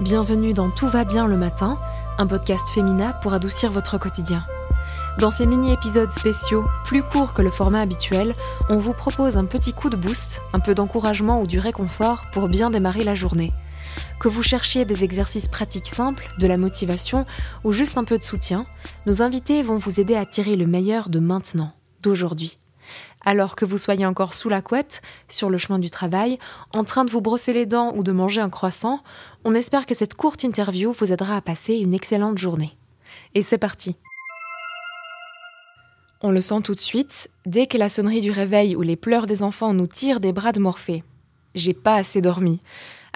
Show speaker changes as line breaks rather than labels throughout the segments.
Bienvenue dans Tout va bien le matin, un podcast féminin pour adoucir votre quotidien. Dans ces mini-épisodes spéciaux, plus courts que le format habituel, on vous propose un petit coup de boost, un peu d'encouragement ou du réconfort pour bien démarrer la journée. Que vous cherchiez des exercices pratiques simples, de la motivation ou juste un peu de soutien, nos invités vont vous aider à tirer le meilleur de maintenant, d'aujourd'hui. Alors que vous soyez encore sous la couette, sur le chemin du travail, en train de vous brosser les dents ou de manger un croissant, on espère que cette courte interview vous aidera à passer une excellente journée. Et c'est parti On le sent tout de suite, dès que la sonnerie du réveil ou les pleurs des enfants nous tirent des bras de Morphée. J'ai pas assez dormi.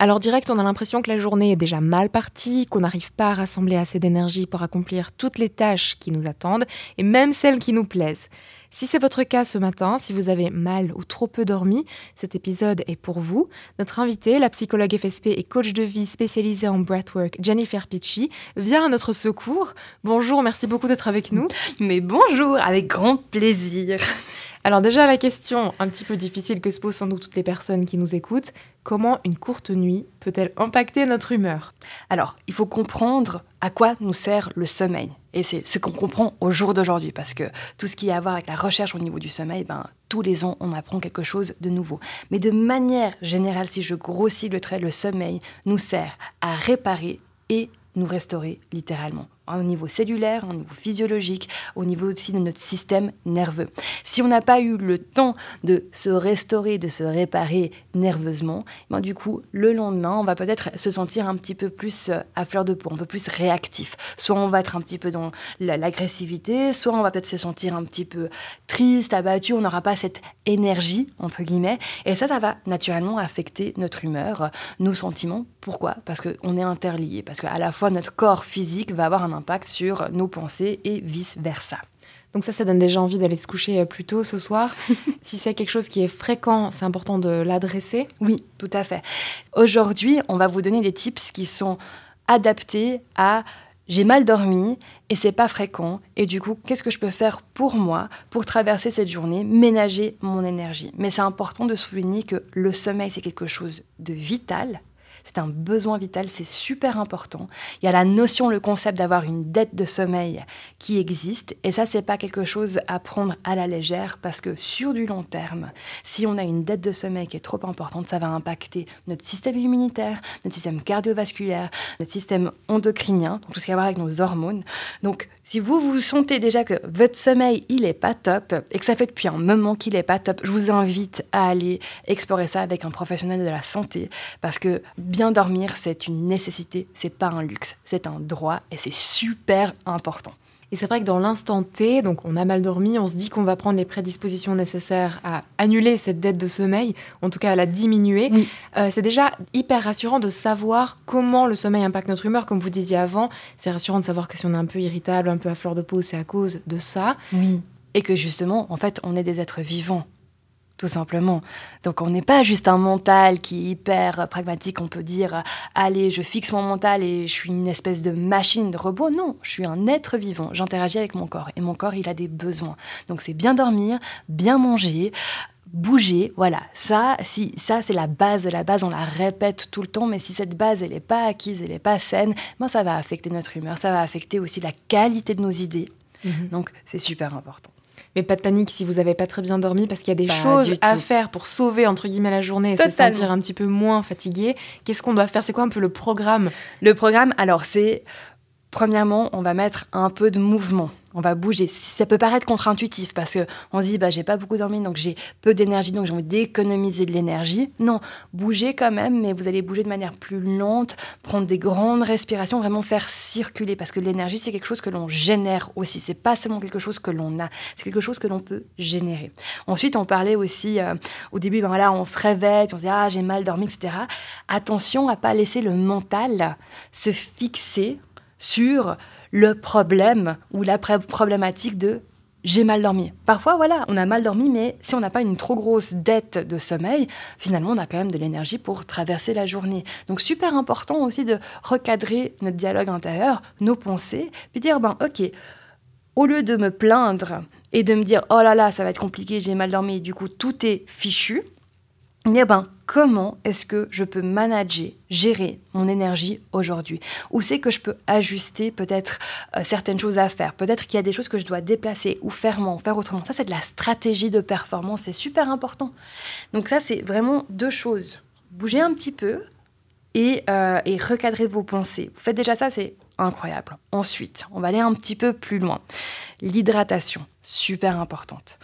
Alors direct, on a l'impression que la journée est déjà mal partie, qu'on n'arrive pas à rassembler assez d'énergie pour accomplir toutes les tâches qui nous attendent, et même celles qui nous plaisent. Si c'est votre cas ce matin, si vous avez mal ou trop peu dormi, cet épisode est pour vous. Notre invitée, la psychologue FSP et coach de vie spécialisée en breathwork, Jennifer Pitchy, vient à notre secours. Bonjour, merci beaucoup d'être avec nous.
Mais bonjour, avec grand plaisir.
Alors déjà la question un petit peu difficile que se posent sans doute toutes les personnes qui nous écoutent, comment une courte nuit peut-elle impacter notre humeur?
Alors, il faut comprendre à quoi nous sert le sommeil. Et c'est ce qu'on comprend au jour d'aujourd'hui, parce que tout ce qui a à voir avec la recherche au niveau du sommeil, ben, tous les ans, on apprend quelque chose de nouveau. Mais de manière générale, si je grossis le trait, le sommeil nous sert à réparer et nous restaurer littéralement au niveau cellulaire, au niveau physiologique, au niveau aussi de notre système nerveux. Si on n'a pas eu le temps de se restaurer, de se réparer nerveusement, ben du coup, le lendemain, on va peut-être se sentir un petit peu plus euh, à fleur de peau, un peu plus réactif. Soit on va être un petit peu dans l'agressivité, soit on va peut-être se sentir un petit peu triste, abattu, on n'aura pas cette énergie, entre guillemets. Et ça, ça va naturellement affecter notre humeur, nos sentiments. Pourquoi? Parce qu'on est interliés, parce qu'à la fois notre corps physique va avoir un impact sur nos pensées et vice-versa.
Donc ça, ça donne déjà envie d'aller se coucher euh, plus tôt ce soir. si c'est quelque chose qui est fréquent, c'est important de l'adresser.
Oui, tout à fait. Aujourd'hui, on va vous donner des tips qui sont adaptés à j'ai mal dormi et c'est pas fréquent. Et du coup, qu'est-ce que je peux faire pour moi pour traverser cette journée, ménager mon énergie? Mais c'est important de souligner que le sommeil, c'est quelque chose de vital c'est un besoin vital, c'est super important. Il y a la notion, le concept d'avoir une dette de sommeil qui existe. Et ça, c'est pas quelque chose à prendre à la légère parce que sur du long terme, si on a une dette de sommeil qui est trop importante, ça va impacter notre système immunitaire, notre système cardiovasculaire, notre système endocrinien, donc tout ce qui a à voir avec nos hormones. Donc, si vous vous sentez déjà que votre sommeil, il est pas top et que ça fait depuis un moment qu'il est pas top, je vous invite à aller explorer ça avec un professionnel de la santé parce que bien dormir, c'est une nécessité, c'est pas un luxe, c'est un droit et c'est super important.
Et c'est vrai que dans l'instant T, donc on a mal dormi, on se dit qu'on va prendre les prédispositions nécessaires à annuler cette dette de sommeil, en tout cas à la diminuer. Euh, c'est déjà hyper rassurant de savoir comment le sommeil impacte notre humeur, comme vous disiez avant. C'est rassurant de savoir que si on est un peu irritable, un peu à fleur de peau, c'est à cause de ça.
Oui. Et que justement, en fait, on est des êtres vivants tout simplement. Donc on n'est pas juste un mental qui est hyper pragmatique, on peut dire allez, je fixe mon mental et je suis une espèce de machine de robot. Non, je suis un être vivant, j'interagis avec mon corps et mon corps, il a des besoins. Donc c'est bien dormir, bien manger, bouger, voilà, ça, si, ça c'est la base de la base, on la répète tout le temps, mais si cette base elle n'est pas acquise, elle n'est pas saine, ben, ça va affecter notre humeur, ça va affecter aussi la qualité de nos idées. Mhm. Donc c'est super important.
Mais pas de panique si vous n'avez pas très bien dormi, parce qu'il y a des choses à faire pour sauver entre guillemets la journée et se sentir un petit peu moins fatigué. Qu'est-ce qu'on doit faire? C'est quoi un peu le programme?
Le programme, alors c'est premièrement, on va mettre un peu de mouvement on va bouger. Ça peut paraître contre-intuitif parce que on se dit bah j'ai pas beaucoup dormi donc j'ai peu d'énergie donc j'ai envie d'économiser de l'énergie. Non, bougez quand même mais vous allez bouger de manière plus lente, prendre des grandes respirations, vraiment faire circuler parce que l'énergie c'est quelque chose que l'on génère aussi, c'est pas seulement quelque chose que l'on a, c'est quelque chose que l'on peut générer. Ensuite, on parlait aussi euh, au début ben voilà, on se réveille, on se dit ah j'ai mal dormi etc. Attention à pas laisser le mental se fixer sur le problème ou la problématique de j'ai mal dormi. Parfois, voilà, on a mal dormi, mais si on n'a pas une trop grosse dette de sommeil, finalement, on a quand même de l'énergie pour traverser la journée. Donc, super important aussi de recadrer notre dialogue intérieur, nos pensées, puis dire, ben, ok, au lieu de me plaindre et de me dire, oh là là, ça va être compliqué, j'ai mal dormi, du coup, tout est fichu, eh ben, comment est-ce que je peux manager, gérer mon énergie aujourd'hui? Où c'est que je peux ajuster peut-être euh, certaines choses à faire? Peut-être qu'il y a des choses que je dois déplacer ou faire faire autrement. Ça, c'est de la stratégie de performance, c'est super important. Donc ça, c'est vraiment deux choses. Bougez un petit peu et, euh, et recadrez vos pensées. Vous faites déjà ça, c'est incroyable. Ensuite, on va aller un petit peu plus loin. L'hydratation, super importante.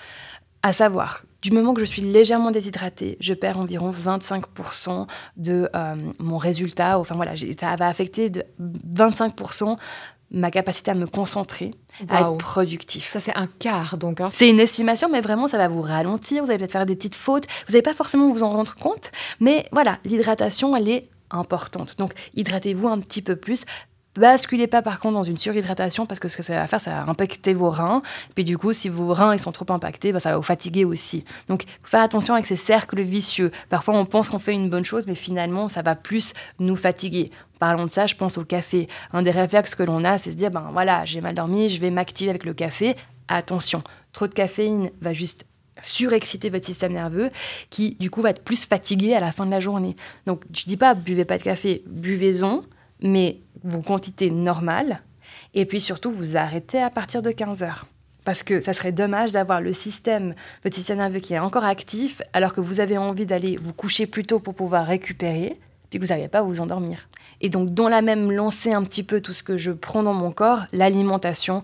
À savoir, du moment que je suis légèrement déshydratée, je perds environ 25% de euh, mon résultat. Enfin voilà, ça va affecter de 25% ma capacité à me concentrer, à être productif.
Ça, c'est un quart, donc. Hein.
C'est une estimation, mais vraiment, ça va vous ralentir. Vous allez peut-être faire des petites fautes. Vous n'allez pas forcément vous en rendre compte. Mais voilà, l'hydratation, elle est importante. Donc, hydratez-vous un petit peu plus. Basculez pas par contre dans une surhydratation parce que ce que ça va faire, ça va impacter vos reins. Puis du coup, si vos reins ils sont trop impactés, bah, ça va vous fatiguer aussi. Donc, faut faire attention avec ces cercles vicieux. Parfois, on pense qu'on fait une bonne chose, mais finalement, ça va plus nous fatiguer. Parlons de ça, je pense au café. Un des réflexes que l'on a, c'est se dire, ben voilà, j'ai mal dormi, je vais m'activer avec le café. Attention, trop de caféine va juste surexciter votre système nerveux qui du coup va être plus fatigué à la fin de la journée. Donc je dis pas buvez pas de café, buvez-en, mais vos quantités normales. Et puis surtout, vous arrêtez à partir de 15 heures. Parce que ça serait dommage d'avoir le système, votre système nerveux qui est encore actif, alors que vous avez envie d'aller vous coucher plus tôt pour pouvoir récupérer, puis que vous n'avez pas à vous endormir. Et donc, dans la même lancée un petit peu tout ce que je prends dans mon corps, l'alimentation,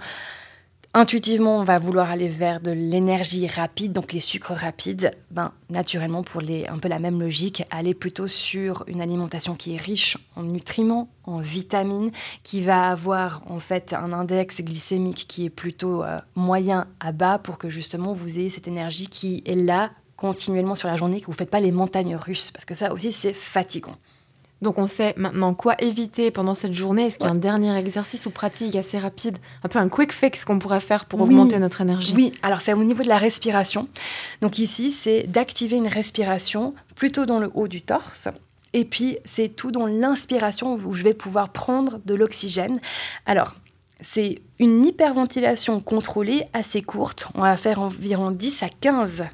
Intuitivement, on va vouloir aller vers de l'énergie rapide, donc les sucres rapides. Ben, naturellement, pour les, un peu la même logique, aller plutôt sur une alimentation qui est riche en nutriments, en vitamines, qui va avoir en fait un index glycémique qui est plutôt euh, moyen à bas pour que justement vous ayez cette énergie qui est là continuellement sur la journée, que vous ne faites pas les montagnes russes, parce que ça aussi c'est fatigant.
Donc on sait maintenant quoi éviter pendant cette journée. Est-ce qu'il y a un dernier exercice ou pratique assez rapide, un peu un quick fix qu'on pourrait faire pour augmenter notre énergie?
Oui, alors c'est au niveau de la respiration. Donc ici, c'est d'activer une respiration plutôt dans le haut du torse. Et puis c'est tout dans l'inspiration où je vais pouvoir prendre de l'oxygène. Alors, c'est une hyperventilation contrôlée assez courte. On va faire environ 10 à 15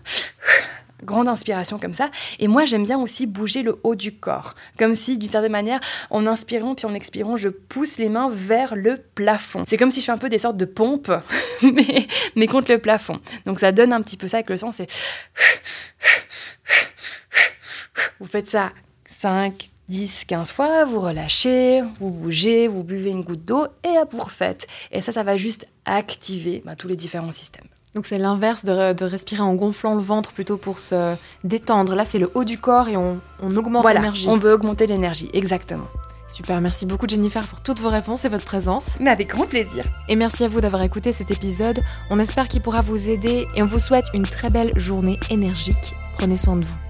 grande inspiration comme ça. Et moi, j'aime bien aussi bouger le haut du corps, comme si, d'une certaine manière, en inspirant puis en expirant, je pousse les mains vers le plafond. C'est comme si je fais un peu des sortes de pompes, mais, contre le plafond. Donc ça donne un petit peu ça avec le son, c'est... Vous faites ça 5, 10, 15 fois, vous relâchez, vous bougez, vous buvez une goutte d'eau et hop, vous refaites. Et ça, ça va juste activer bah, tous les différents systèmes.
Donc c'est l'inverse de, respirer en gonflant le ventre plutôt pour se détendre. Là, c'est le haut du corps et on, augmente l'énergie.
On veut augmenter l'énergie, exactement.
Super, merci beaucoup Jennifer pour toutes vos réponses et votre présence.
Mais avec grand plaisir.
Et merci à vous d'avoir écouté cet épisode. On espère qu'il pourra vous aider et on vous souhaite une très belle journée énergique. Prenez soin de vous.